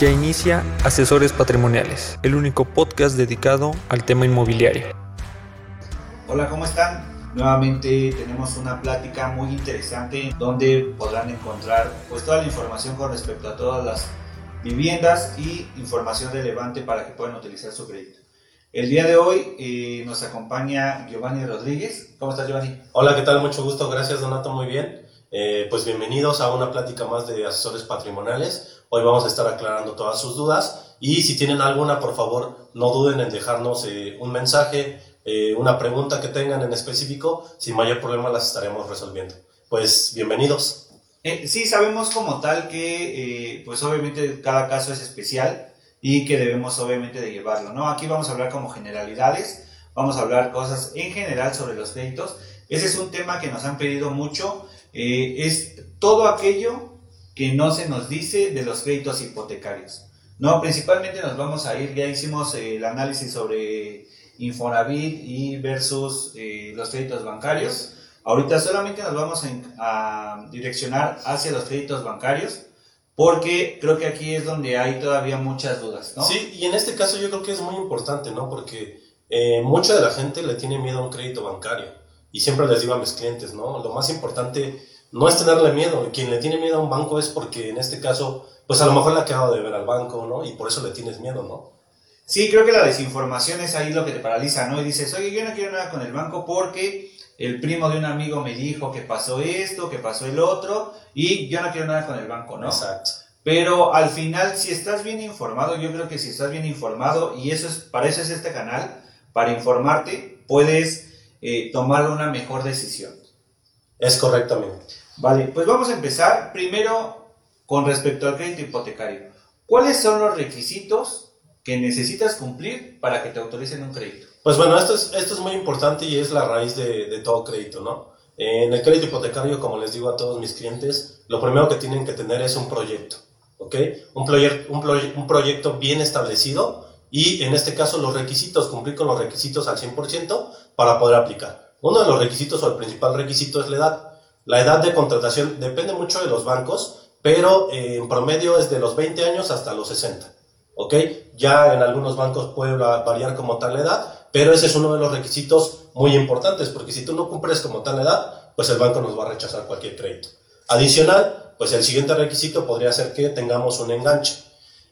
Ya inicia Asesores Patrimoniales, el único podcast dedicado al tema inmobiliario. Hola, ¿cómo están? Nuevamente tenemos una plática muy interesante donde podrán encontrar pues toda la información con respecto a todas las viviendas y información relevante para que puedan utilizar su crédito. El día de hoy eh, nos acompaña Giovanni Rodríguez. ¿Cómo estás, Giovanni? Hola, ¿qué tal? Mucho gusto. Gracias, Donato. Muy bien. Eh, pues bienvenidos a una plática más de asesores patrimoniales. Hoy vamos a estar aclarando todas sus dudas y si tienen alguna, por favor, no duden en dejarnos eh, un mensaje, eh, una pregunta que tengan en específico. Sin mayor problema las estaremos resolviendo. Pues bienvenidos. Eh, sí, sabemos como tal que, pues obviamente cada caso es especial y que debemos obviamente de llevarlo, ¿no? Aquí vamos a hablar como generalidades, vamos a hablar cosas en general sobre los créditos. Ese es un tema que nos han pedido mucho, es todo aquello que no se nos dice de los créditos hipotecarios. No, principalmente nos vamos a ir, ya hicimos eh, el análisis sobre Infonavit y versus eh, los créditos bancarios. Ahorita solamente nos vamos a, direccionar hacia los créditos bancarios porque creo que aquí es donde hay todavía muchas dudas, ¿no? Sí, y en este caso yo creo que es muy importante, ¿no? Porque eh, mucha de la gente le tiene miedo a un crédito bancario y siempre les digo a mis clientes, ¿no? Lo más importante no es tenerle miedo. Quien le tiene miedo a un banco es porque en este caso, pues a lo mejor le ha quedado de ver al banco, ¿no? Y por eso le tienes miedo, ¿no? Sí, creo que la desinformación es ahí lo que te paraliza, ¿no? Y dices, oye, yo no quiero nada con el banco porque el primo de un amigo me dijo que pasó esto, que pasó el otro, y yo no quiero nada con el banco, ¿no? Exacto. Pero al final, si estás bien informado, yo creo que si estás bien informado, y eso es, para eso es este canal, para informarte, puedes eh, tomar una mejor decisión. Es correctamente. Vale, pues vamos a empezar primero con respecto al crédito hipotecario. ¿Cuáles son los requisitos que necesitas cumplir para que te autoricen un crédito? Pues bueno, esto es, esto es muy importante y es la raíz de, todo crédito, ¿no? En el crédito hipotecario, como les digo a todos mis clientes, lo primero que tienen que tener es un proyecto, ¿ok? Un, un proyecto bien establecido y en este caso los requisitos, cumplir con los requisitos al 100% para poder aplicar. Uno de los requisitos o el principal requisito es la edad. La edad de contratación depende mucho de los bancos, pero eh, en promedio es de los 20 años hasta los 60. ¿Ok? Ya en algunos bancos puede variar como tal edad, pero ese es uno de los requisitos muy importantes, porque si tú no cumples como tal edad, pues el banco nos va a rechazar cualquier crédito. Adicional, pues el siguiente requisito podría ser que tengamos un enganche.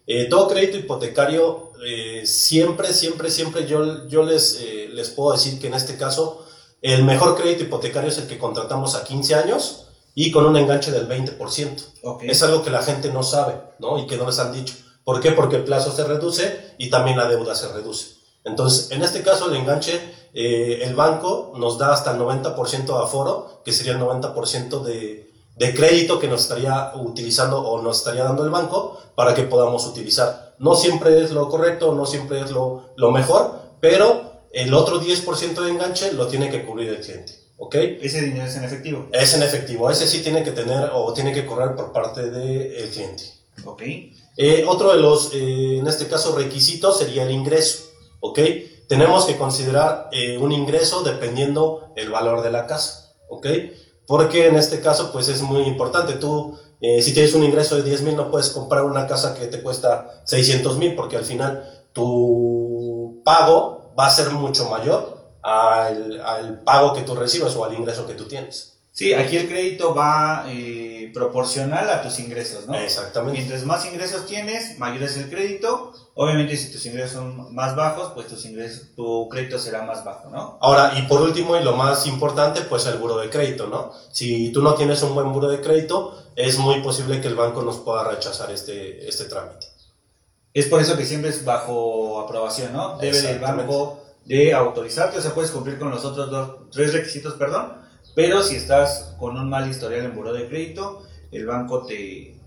Eh, todo crédito hipotecario, eh, siempre, siempre, siempre yo, yo les, les puedo decir que en este caso el mejor crédito hipotecario es el que contratamos a 15 años y con un enganche del 20%. Es algo que la gente no sabe, ¿no? Y que no les han dicho. ¿Por qué? Porque el plazo se reduce y también la deuda se reduce. Entonces, en este caso, el enganche, eh, el banco nos da hasta el 90% de aforo, que sería el 90% de, de crédito que nos estaría utilizando o nos estaría dando el banco para que podamos utilizar. No siempre es lo correcto, no siempre es lo, lo mejor, pero el otro 10% de enganche lo tiene que cubrir el cliente. ¿Ok? ¿Ese dinero es en efectivo? Es en efectivo. Ese sí tiene que tener o tiene que correr por parte del cliente. ¿Ok? Eh, otro de los, eh, en este caso, requisitos sería el ingreso. ¿Ok? Tenemos que considerar eh, un ingreso dependiendo el valor de la casa. ¿Ok? Porque en este caso, pues es muy importante. Tú, si tienes un ingreso de 10 mil, no puedes comprar una casa que te cuesta 600 mil, porque al final tu pago va a ser mucho mayor al, al, pago que tú recibes o al ingreso que tú tienes. Sí, aquí el crédito va eh, proporcional a tus ingresos, ¿no? Exactamente. Mientras más ingresos tienes, mayor es el crédito. Obviamente, si tus ingresos son más bajos, pues tus ingresos, tu crédito será más bajo, ¿no? Ahora, y por último, y lo más importante, pues el buro de crédito, ¿no? Si tú no tienes un buen buro de crédito, es muy posible que el banco nos pueda rechazar este, este trámite. Es por eso que siempre es bajo aprobación, ¿no? Debe el banco de autorizarte, o sea, puedes cumplir con los otros dos, tres requisitos, perdón, pero si estás con un mal historial en buro de crédito, el banco te,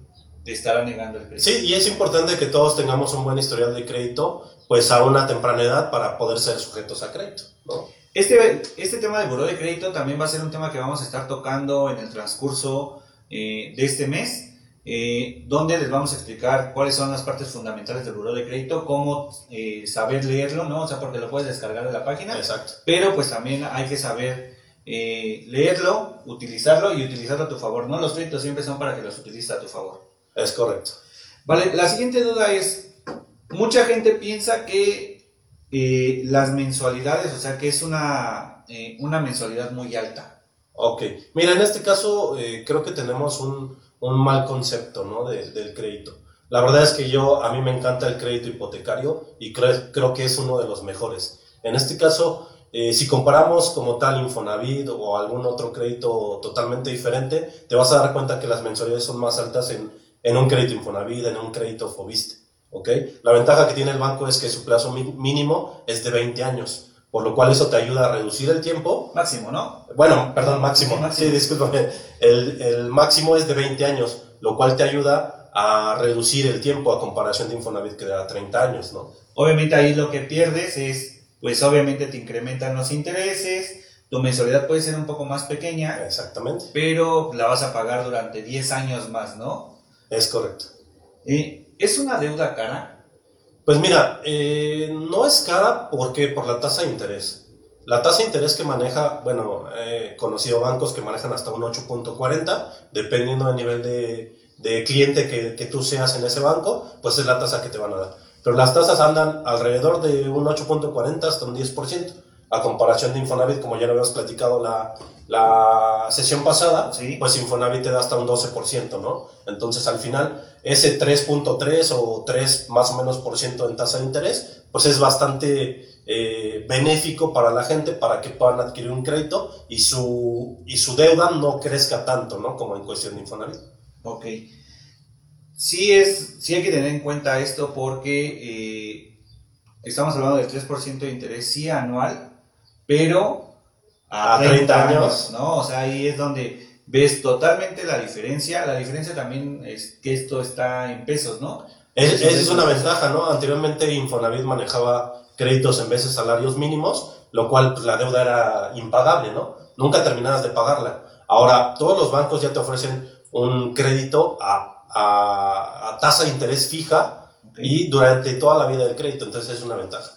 te estará negando el crédito. Sí, y es importante que todos tengamos un buen historial de crédito, pues a una temprana edad para poder ser sujetos a crédito, ¿no? Este, este tema de buro de crédito también va a ser un tema que vamos a estar tocando en el transcurso eh, de este mes eh, donde les vamos a explicar cuáles son las partes fundamentales del buro de crédito, cómo eh, saber leerlo, ¿no? O sea, porque lo puedes descargar de la página. Exacto. Pero pues también hay que saber eh, leerlo, utilizarlo y utilizarlo a tu favor, ¿no? Los créditos siempre son para que los utilices a tu favor. Es correcto. Vale, la siguiente duda es, mucha gente piensa que eh, las mensualidades, o sea, que es una, una mensualidad muy alta. Ok, mira, en este caso creo que tenemos un, un mal concepto ¿no? de- del crédito. La verdad es que yo, a mí me encanta el crédito hipotecario y creo, que es uno de los mejores. En este caso, eh, si comparamos como tal Infonavit o algún otro crédito totalmente diferente, te vas a dar cuenta que las mensualidades son más altas en, en un crédito Infonavit, en un crédito Fobiste. ¿ok? La ventaja que tiene el banco es que su plazo mínimo es de 20 años, por lo cual eso te ayuda a reducir el tiempo Máximo, ¿no? bueno, perdón, máximo. Sí, máximo. Sí, discúlpame. El, el máximo es de 20 años, lo cual te ayuda a reducir el tiempo a comparación de Infonavit que da 30 años, ¿no? Obviamente ahí lo que pierdes es, pues obviamente te incrementan los intereses, tu mensualidad puede ser un poco más pequeña, Exactamente. pero la vas a pagar durante 10 años más, ¿no? Es correcto. Eh, ¿Es una deuda cara? Pues mira, eh, no es cara porque por la tasa de interés. La tasa de interés que maneja, bueno, he conocido bancos que manejan hasta un 8.40, dependiendo del nivel de, de cliente que, que tú seas en ese banco, pues es la tasa que te van a dar. Pero las tasas andan alrededor de un 8.40 hasta un 10%, a comparación de Infonavit, como ya lo habíamos platicado la, la sesión pasada, Sí. pues Infonavit te da hasta un 12%, ¿no? Entonces al final, ese 3.3 o 3 más o menos por ciento en tasa de interés, pues es bastante eh, benéfico para la gente para que puedan adquirir un crédito y su, y su deuda no crezca tanto, ¿no? Como en cuestión de Infonavit. Ok. Sí, es, sí hay que tener en cuenta esto porque eh, estamos hablando del 3% de interés, sí anual, pero a, A 30, 30 años, años. ¿no? O sea, ahí es donde ves totalmente la diferencia. La diferencia también es que esto está en pesos, ¿no? Es- es una ventaja, ¿no? Anteriormente Infonavit manejaba créditos en vez de salarios mínimos, lo cual pues, la deuda era impagable, ¿no? Nunca terminabas de pagarla. Ahora, todos los bancos ya te ofrecen un crédito a, a- a tasa de interés fija Ok. y durante toda la vida del crédito, entonces es una ventaja.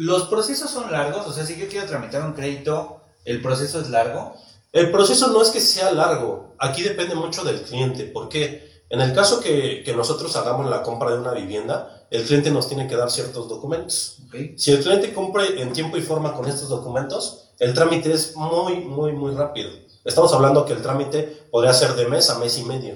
Los procesos son largos, o sea, si yo quiero tramitar un crédito, el proceso es largo. El proceso no es que sea largo, aquí depende mucho del cliente, porque en el caso que, que nosotros hagamos la compra de una vivienda, el cliente nos tiene que dar ciertos documentos. Ok. Si el cliente cumple en tiempo y forma con estos documentos, el trámite es muy, muy, muy rápido. Estamos hablando que el trámite podría ser de mes a mes y medio.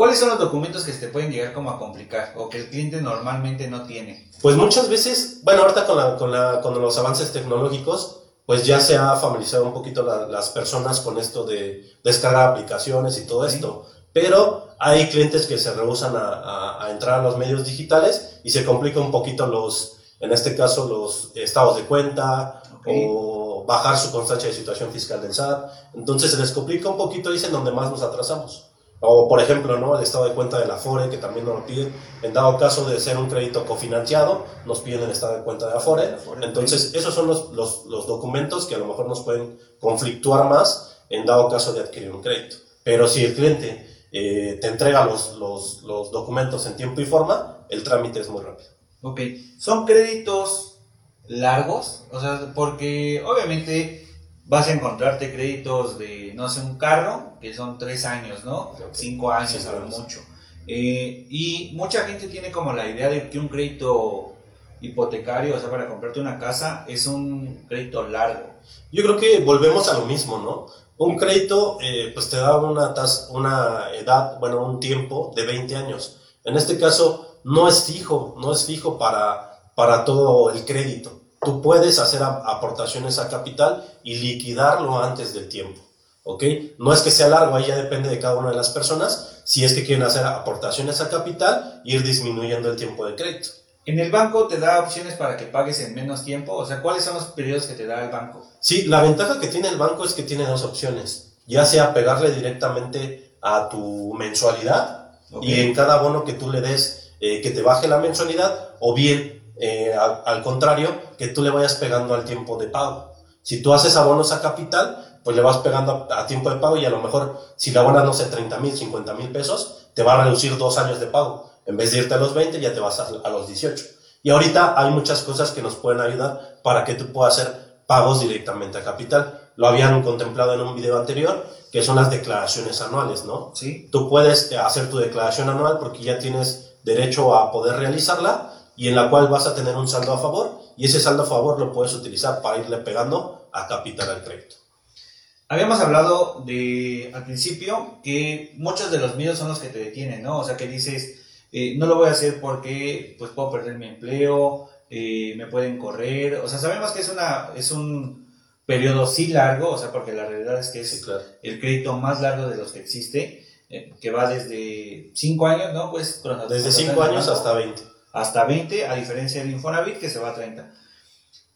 ¿Cuáles son los documentos que se te pueden llegar como a complicar o que el cliente normalmente no tiene? Pues muchas veces, bueno, ahorita con, la, con, la, con los avances tecnológicos, pues ya se ha familiarizado un poquito la- las personas con esto de descargar aplicaciones y todo Sí. esto. Pero hay clientes que se rehusan a, a- a entrar a los medios digitales y se complica un poquito los, en este caso, los estados de cuenta Ok. o bajar su constancia de situación fiscal del SAT. Entonces se les complica un poquito y es en donde más nos atrasamos. O, por ejemplo, ¿no? el estado de cuenta de la FORE, que también nos lo piden. En dado caso de ser un crédito cofinanciado, nos piden el estado de cuenta de la FORE. Entonces, esos son los, los, los documentos que a lo mejor nos pueden conflictuar más en dado caso de adquirir un crédito. Pero si el cliente eh, te entrega los, los, los documentos en tiempo y forma, el trámite es muy rápido. Ok, son créditos largos, o sea, porque obviamente vas a encontrarte créditos de, no sé, un carro, que son tres años, ¿no? Cinco años a lo mucho. Eh, y mucha gente tiene como la idea de que un crédito hipotecario, o sea, para comprarte una casa, es un crédito largo. Yo creo que volvemos a lo mismo, ¿no? Un crédito, eh, pues te da una, tas- una edad, bueno, un tiempo de 20 años. En este caso, no es fijo, no es fijo para, para todo el crédito. Tú puedes hacer aportaciones a capital y liquidarlo antes del tiempo, ¿ok? No es que sea largo, ahí ya depende de cada una de las personas, si es que quieren hacer aportaciones a capital, ir disminuyendo el tiempo de crédito. En el banco te da opciones para que pagues en menos tiempo, o sea, ¿cuáles son los periodos que te da el banco? Sí, la ventaja que tiene el banco es que tiene dos opciones, ya sea pegarle directamente a tu mensualidad y en cada bono que tú le des eh, que te baje la mensualidad o bien eh, al, al contrario que tú le vayas pegando al tiempo de pago. Si tú haces abonos a capital, pues le vas pegando a, a tiempo de pago y a lo mejor si la abonas, no sé, 30 mil, 50 mil pesos, te va a reducir dos años de pago. En vez de irte a los 20, ya te vas a, a los 18. Y ahorita hay muchas cosas que nos pueden ayudar para que tú puedas hacer pagos directamente a capital. lo habían contemplado en un video anterior, que son las declaraciones anuales, ¿no? Sí. Tú puedes hacer tu declaración anual porque ya tienes derecho a poder realizarla y en la cual vas a tener un saldo a favor y ese saldo a favor lo puedes utilizar para irle pegando a capital al crédito. Habíamos hablado de al principio que muchos de los miedos son los que te detienen, ¿no? O sea, que dices, eh, no lo voy a hacer porque pues puedo perder mi empleo, eh, me pueden correr, o sea, sabemos que es, una, es un periodo sí largo, o sea, porque la realidad es que es claro. el crédito más largo de los que existe, eh, que va desde 5 años, ¿no? Pues desde 5 años hasta 20. Hasta 20, a diferencia del Infonavit que se va a 30.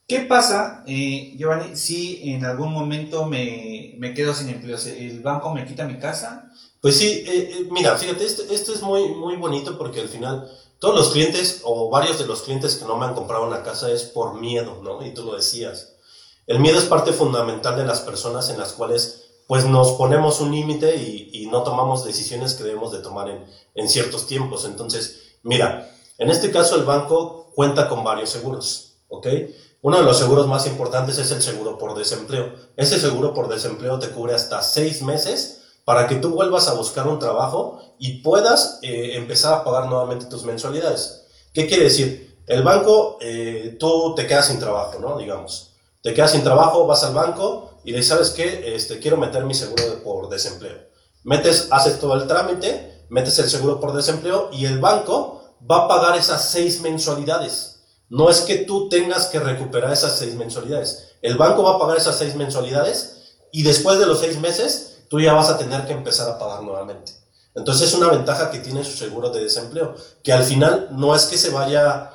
¿Qué pasa, eh, Giovanni, si en algún momento me, me, quedo sin empleo? ¿El banco me quita mi casa? Pues sí, eh, eh, mira, fíjate, esto, esto, es muy, muy bonito porque al final todos los clientes o varios de los clientes que no me han comprado una casa es por miedo, ¿no? Y tú lo decías. El miedo es parte fundamental de las personas en las cuales pues nos ponemos un límite y, y, no tomamos decisiones que debemos de tomar en, en ciertos tiempos. Entonces, mira, en este caso el banco cuenta con varios seguros, ¿ok? Uno de los seguros más importantes es el seguro por desempleo. Ese seguro por desempleo te cubre hasta seis meses para que tú vuelvas a buscar un trabajo y puedas eh, empezar a pagar nuevamente tus mensualidades. ¿Qué quiere decir? El banco, eh, tú te quedas sin trabajo, ¿no? Digamos, te quedas sin trabajo, vas al banco y le dices, ¿sabes qué? Este, quiero meter mi seguro de, por desempleo. Metes, haces todo el trámite, metes el seguro por desempleo y el banco va a pagar esas seis mensualidades. No es que tú tengas que recuperar esas seis mensualidades. El banco va a pagar esas seis mensualidades y después de los seis meses tú ya vas a tener que empezar a pagar nuevamente. Entonces es una ventaja que tiene su seguro de desempleo, que al final no es que se vaya,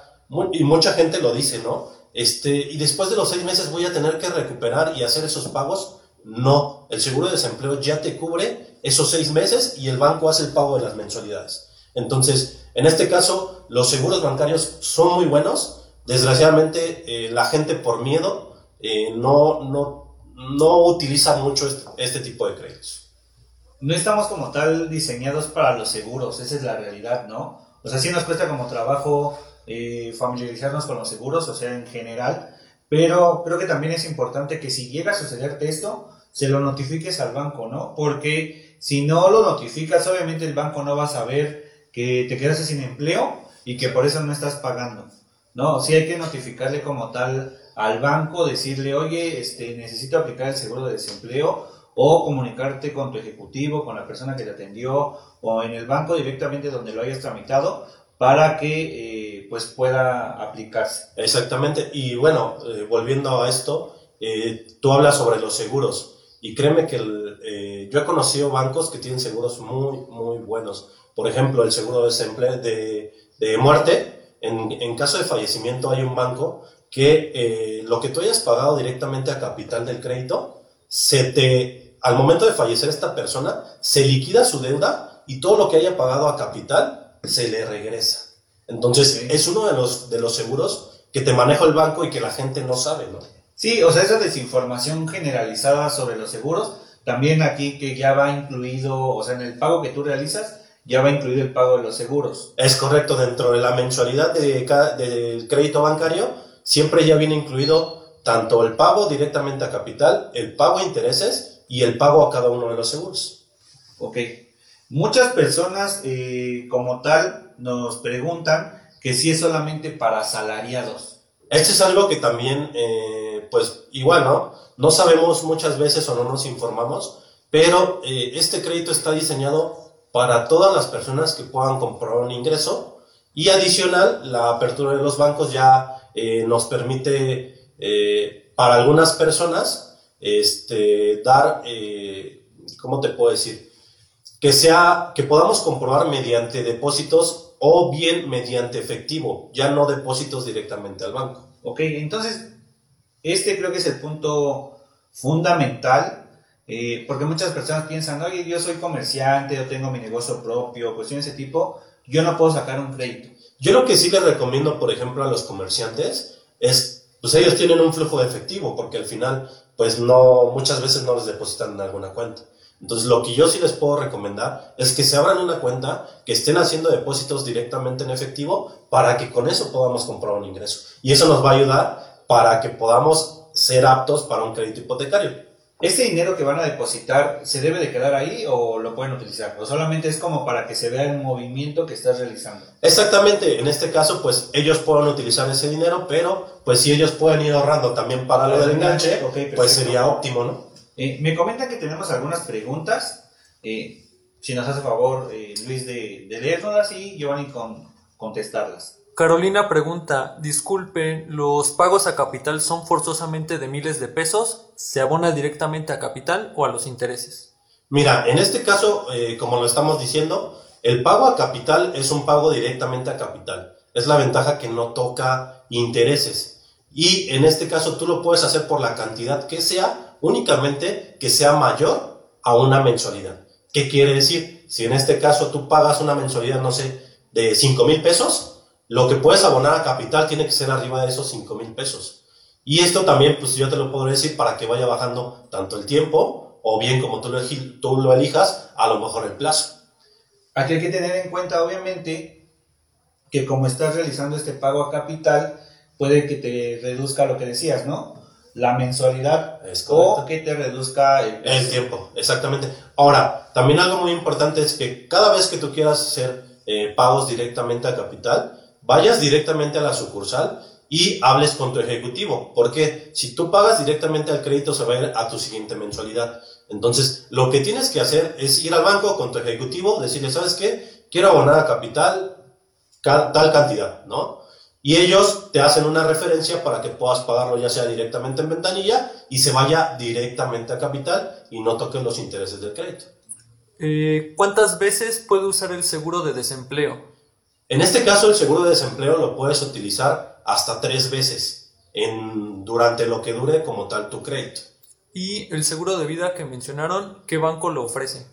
y mucha gente lo dice, ¿no? Este, y después de los seis meses voy a tener que recuperar y hacer esos pagos. No, el seguro de desempleo ya te cubre esos seis meses y el banco hace el pago de las mensualidades. Entonces, en este caso, los seguros bancarios son muy buenos, desgraciadamente eh, la gente por miedo eh, no, no, no utiliza mucho este, este, tipo de créditos. No estamos como tal diseñados para los seguros, esa es la realidad, ¿no? O sea, sí nos cuesta como trabajo eh, familiarizarnos con los seguros, o sea, en general, pero creo que también es importante que si llega a sucederte esto, se lo notifiques al banco, ¿no? Porque si no lo notificas, obviamente el banco no va a saber que te quedaste sin empleo y que por eso no estás pagando. No, sí hay que notificarle como tal al banco, decirle, oye, este, necesito aplicar el seguro de desempleo o comunicarte con tu ejecutivo, con la persona que te atendió o en el banco directamente donde lo hayas tramitado para que eh, pues pueda aplicarse. Exactamente, y bueno, eh, volviendo a esto, eh, tú hablas sobre los seguros y créeme que el, eh, yo he conocido bancos que tienen seguros muy, muy buenos. Por ejemplo, el seguro de de, de muerte, en, en, caso de fallecimiento hay un banco que eh, lo que tú hayas pagado directamente a capital del crédito, se te, al momento de fallecer esta persona, se liquida su deuda y todo lo que haya pagado a capital se le regresa. Entonces, sí. es uno de los, de los seguros que te maneja el banco y que la gente no sabe, ¿no? Sí, o sea, esa desinformación generalizada sobre los seguros, también aquí que ya va incluido, o sea, en el pago que tú realizas, ya va incluido el pago de los seguros. Es correcto, dentro de la mensualidad del de crédito bancario siempre ya viene incluido tanto el pago directamente a capital, el pago a intereses y el pago a cada uno de los seguros. Ok. Muchas personas eh, como tal nos preguntan que si es solamente para asalariados. Esto es algo que también, eh, pues igual, ¿no? No sabemos muchas veces o no nos informamos, pero eh, este crédito está diseñado para todas las personas que puedan comprar un ingreso y adicional la apertura de los bancos ya eh, nos permite eh, para algunas personas este, dar, eh, ¿cómo te puedo decir? Que sea, que podamos comprobar mediante depósitos o bien mediante efectivo, ya no depósitos directamente al banco. Ok, entonces este creo que es el punto fundamental eh, porque muchas personas piensan, oye, yo soy comerciante, yo tengo mi negocio propio, cuestiones de ese tipo, yo no puedo sacar un crédito. Yo lo que sí les recomiendo, por ejemplo, a los comerciantes es, pues ellos tienen un flujo de efectivo, porque al final, pues no, muchas veces no les depositan en alguna cuenta. Entonces, lo que yo sí les puedo recomendar es que se abran una cuenta, que estén haciendo depósitos directamente en efectivo, para que con eso podamos comprar un ingreso. Y eso nos va a ayudar para que podamos ser aptos para un crédito hipotecario. ¿Este dinero que van a depositar se debe de quedar ahí o lo pueden utilizar? ¿O solamente es como para que se vea el movimiento que estás realizando? Exactamente, en este caso pues ellos pueden utilizar ese dinero, pero pues si ellos pueden ir ahorrando también para lo del enganche, pues sería óptimo, ¿no? Eh, me comentan que tenemos algunas preguntas. Eh, si nos hace favor, eh, Luis, de, de leernoslas y Giovanni con, contestarlas. Carolina pregunta, disculpe, ¿los pagos a capital son forzosamente de miles de pesos? ¿Se abona directamente a capital o a los intereses? Mira, en este caso, eh, como lo estamos diciendo, el pago a capital es un pago directamente a capital. Es la ventaja que no toca intereses. Y en este caso tú lo puedes hacer por la cantidad que sea, únicamente que sea mayor a una mensualidad. ¿Qué quiere decir? Si en este caso tú pagas una mensualidad, no sé, de 5 mil pesos, lo que puedes abonar a capital tiene que ser arriba de esos 5 mil pesos. Y esto también, pues yo te lo puedo decir para que vaya bajando tanto el tiempo, o bien como tú lo, tú lo elijas, a lo mejor el plazo. Aquí hay que tener en cuenta, obviamente, que como estás realizando este pago a capital, puede que te reduzca lo que decías, ¿no? La mensualidad Es o que te reduzca el, El tiempo, exactamente. Ahora, también algo muy importante es que cada vez que tú quieras hacer eh, pagos directamente a capital, vayas directamente a la sucursal y hables con tu ejecutivo. Porque si tú pagas directamente al crédito, se va a ir a tu siguiente mensualidad. Entonces, lo que tienes que hacer es ir al banco con tu ejecutivo, decirle, ¿sabes qué? Quiero abonar a capital ca- tal cantidad, ¿no? Y ellos te hacen una referencia para que puedas pagarlo ya sea directamente en ventanilla y se vaya directamente a capital y no toquen los intereses del crédito. Eh, ¿Cuántas veces puede usar el seguro de desempleo? En este caso, el seguro de desempleo lo puedes utilizar hasta tres veces en, durante lo que dure como tal tu crédito. Y el seguro de vida que mencionaron, ¿qué banco lo ofrece?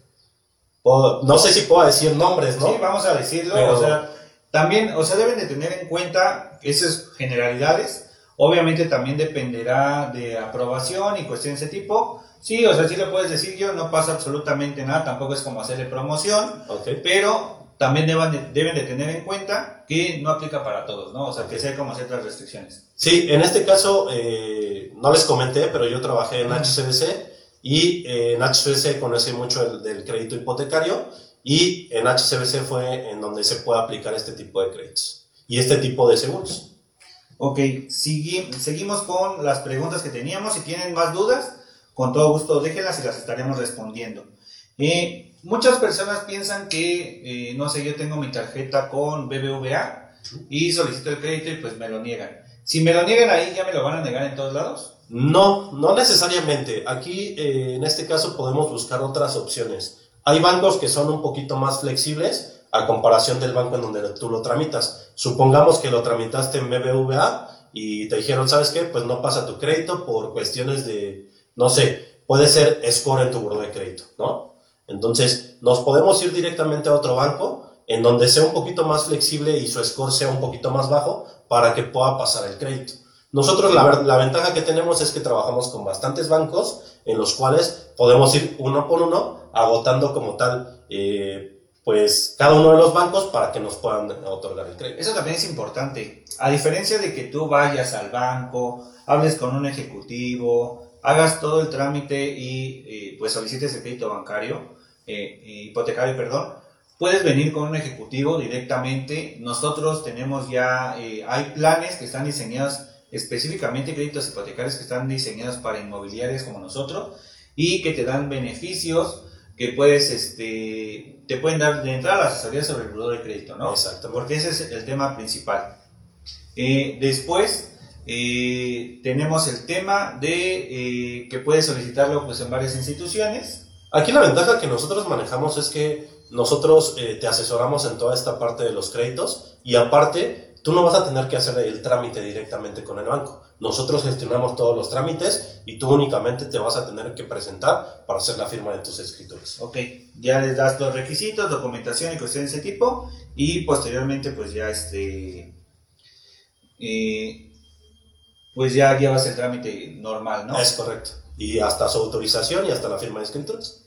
O- no sé si puedo decir nombres, ¿no? Sí, vamos a decirlo. Pero- O sea, también, o sea, deben de tener en cuenta esas generalidades. Obviamente también dependerá de aprobación y cuestiones de ese tipo. Sí, o sea, sí le puedes decir yo, no pasa absolutamente nada, tampoco es como hacerle promoción, Ok. pero también deban de- deben de tener en cuenta que no aplica para todos, ¿no? O sea, que sea como ciertas restricciones. Sí, en este caso, eh, no les comenté, pero yo trabajé en. HCBC y eh, en HCBC conocí mucho el, del crédito hipotecario y en HCBC fue en donde se puede aplicar este tipo de créditos y este tipo de seguros. Ok, segui- seguimos con las preguntas que teníamos. Si tienen más dudas, con todo gusto déjenlas y las estaremos respondiendo. Eh, muchas personas piensan que, eh, no sé, yo tengo mi tarjeta con BBVA y solicito el crédito y pues me lo niegan. Si me lo niegan ahí, ¿ya me lo van a negar en todos lados? No, no necesariamente. Aquí, eh, en este caso, podemos buscar otras opciones. Hay bancos que son un poquito más flexibles a comparación del banco en donde tú lo tramitas. Supongamos que lo tramitaste en BBVA y te dijeron, ¿sabes qué? Pues no pasa tu crédito por cuestiones de, no sé, puede ser score en tu buro de crédito, ¿no? Entonces, nos podemos ir directamente a otro banco en donde sea un poquito más flexible y su score sea un poquito más bajo para que pueda pasar el crédito. Nosotros la, la ventaja que tenemos es que trabajamos con bastantes bancos en los cuales podemos ir uno por uno agotando como tal eh, pues cada uno de los bancos para que nos puedan otorgar el crédito. Eso también es importante. A diferencia de que tú vayas al banco, hables con un ejecutivo, hagas todo el trámite y eh, pues solicites el crédito bancario, eh, hipotecario, perdón, puedes venir con un ejecutivo directamente. Nosotros tenemos ya, eh, hay planes que están diseñados específicamente, créditos hipotecarios que están diseñados para inmobiliarias como nosotros y que te dan beneficios que puedes, este, te pueden dar de entrada la asesoría sobre el buro de crédito, ¿no? Exactamente. Porque ese es el tema principal. Eh, después eh, tenemos el tema de eh, que puedes solicitarlo pues, en varias instituciones. Aquí la ventaja que nosotros manejamos es que nosotros eh, te asesoramos en toda esta parte de los créditos y aparte tú no vas a tener que hacer el trámite directamente con el banco. Nosotros gestionamos todos los trámites y tú únicamente te vas a tener que presentar para hacer la firma de tus escritores. Ok, ya les das los requisitos, documentación y cuestiones de ese tipo y posteriormente pues ya este... eh, pues ya llevas el trámite normal, ¿no? Es correcto. Y hasta su autorización y hasta la firma de escrituras.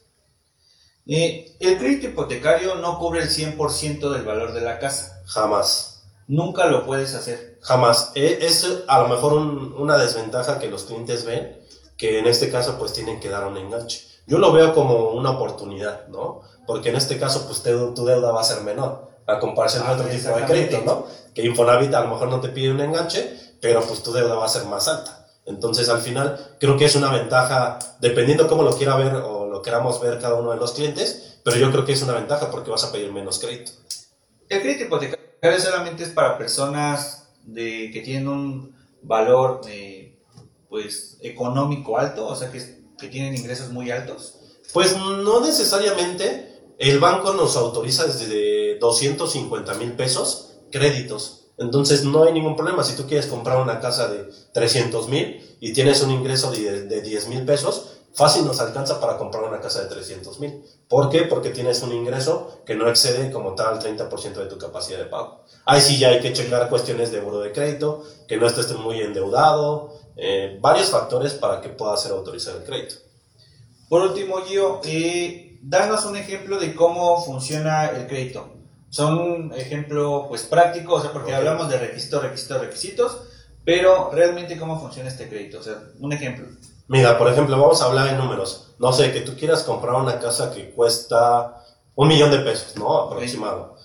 Eh, el crédito hipotecario no cubre el 100% del valor de la casa. Jamás. Nunca lo puedes hacer. Jamás. E- Es a lo mejor un- una desventaja que los clientes ven, que en este caso pues tienen que dar un enganche. Yo lo veo como una oportunidad, ¿no? Porque en este caso pues tu deuda va a ser menor a comparación con ah, otro tipo de crédito, ¿no? Que Infonavit a lo mejor no te pide un enganche, pero pues tu deuda va a ser más alta. Entonces al final creo que es una ventaja, dependiendo cómo lo quiera ver o lo queramos ver cada uno de los clientes, pero yo creo que es una ventaja porque vas a pedir menos crédito. El crédito hipotecario solamente es para personas de, que tienen un valor eh, pues económico alto, o sea que, que tienen ingresos muy altos. Pues no necesariamente. El banco nos autoriza desde 250 mil pesos créditos. Entonces no hay ningún problema. Si tú quieres comprar una casa de 300 mil y tienes un ingreso de, de 10 mil pesos, fácil nos alcanza para comprar una casa de 300 mil. ¿Por qué? Porque tienes un ingreso que no excede como tal el 30% de tu capacidad de pago. Ahí sí ya hay que checar cuestiones de buro de crédito, que no estés muy endeudado, eh, varios factores para que pueda ser autorizado el crédito. Por último, Gio, eh, danos un ejemplo de cómo funciona el crédito son ejemplo pues práctico, o sea, porque hablamos de requisitos, requisitos, requisitos, pero realmente cómo funciona este crédito, o sea, un ejemplo. Mira, por ejemplo, vamos a hablar en números. No sé, que tú quieras comprar una casa que cuesta un millón de pesos, ¿no? Aproximado.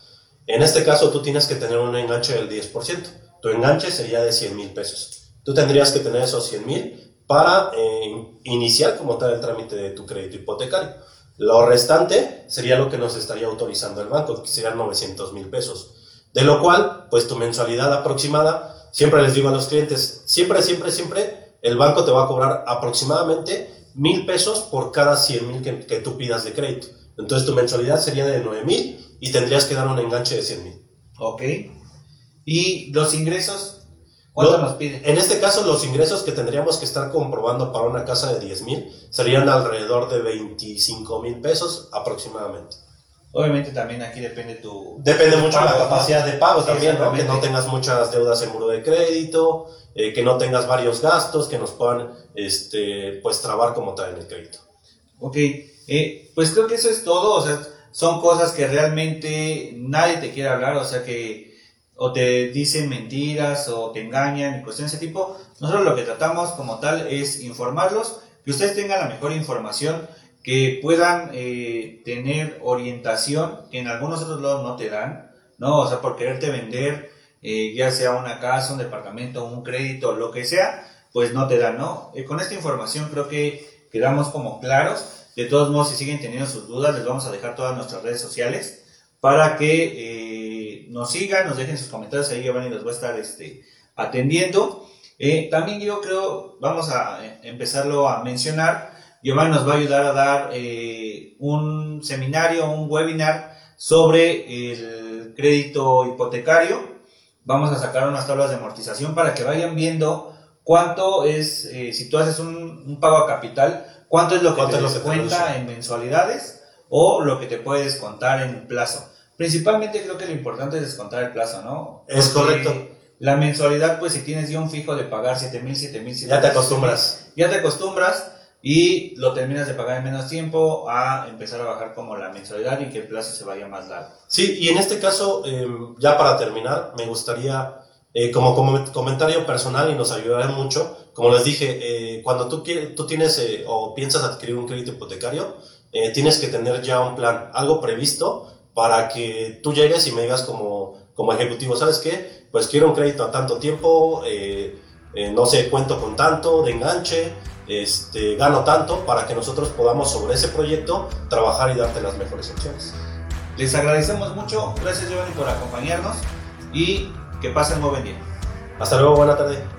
En este caso, tú tienes que tener un enganche del 10%. Tu enganche sería de 100 mil pesos. Tú tendrías que tener esos 100 mil para eh, iniciar como tal el trámite de tu crédito hipotecario. Lo restante sería lo que nos estaría autorizando el banco, que serían 900 mil pesos. De lo cual, pues tu mensualidad aproximada, siempre les digo a los clientes, siempre, siempre, siempre, el banco te va a cobrar aproximadamente mil pesos por cada 100 mil que, que, tú pidas de crédito. Entonces tu mensualidad sería de 9 mil y tendrías que dar un enganche de 100 mil. Ok. ¿Y los ingresos? ¿Cuánto nos pide? En este caso, los ingresos que tendríamos que estar comprobando para una casa de 10 mil serían alrededor de 25 mil pesos aproximadamente. Obviamente también aquí depende tu... Depende mucho de la capacidad de pago también, ¿no? Que no tengas muchas deudas en muro de crédito, eh, que no tengas varios gastos que nos puedan, este, pues, trabar como tal en el crédito. Ok, eh, pues creo que eso es todo, o sea, son cosas que realmente nadie te quiere hablar, o sea que o te dicen mentiras o te engañan y cuestiones de ese tipo. Nosotros lo que tratamos como tal es informarlos, que ustedes tengan la mejor información, que puedan eh, tener orientación que en algunos otros lados no te dan, ¿no? O sea, por quererte vender, eh, ya sea una casa, un departamento, un crédito, lo que sea, pues no te dan, ¿no? Eh, con esta información creo que quedamos como claros. De todos modos, si siguen teniendo sus dudas, les vamos a dejar todas nuestras redes sociales para que nos sigan, nos dejen sus comentarios ahí, Giovanni los va a estar este, atendiendo. Eh, también yo creo, vamos a eh, empezarlo a mencionar, Giovanni nos va a ayudar a dar eh, un seminario, un webinar sobre el crédito hipotecario. Vamos a sacar unas tablas de amortización para que vayan viendo cuánto es, si tú haces un, pago a capital, cuánto es lo que te descuenta en mensualidades o lo que te puedes contar en plazo. Principalmente creo que lo importante es descontar el plazo, ¿no? Es correcto. La mensualidad, pues si tienes ya un fijo de pagar 7 mil, 7 mil, Ya te acostumbras. Ya te acostumbras y lo terminas de pagar en menos tiempo a empezar a bajar como la mensualidad y que el plazo se vaya más largo. Sí, y en este caso, em, ya para terminar, me gustaría, eh, como, comentario personal y nos ayudará mucho, como les dije, eh, cuando tú, tú tienes eh, o piensas adquirir un crédito hipotecario, tienes que tener ya un plan, algo previsto para que tú llegues y me digas como, como ejecutivo, ¿sabes qué? Pues quiero un crédito a tanto tiempo, eh, eh, no sé, cuento con tanto de enganche, este, gano tanto, para que nosotros podamos sobre ese proyecto trabajar y darte las mejores opciones. Les agradecemos mucho, gracias Giovanni por acompañarnos y que pasen muy buen día. Hasta luego, buena tarde.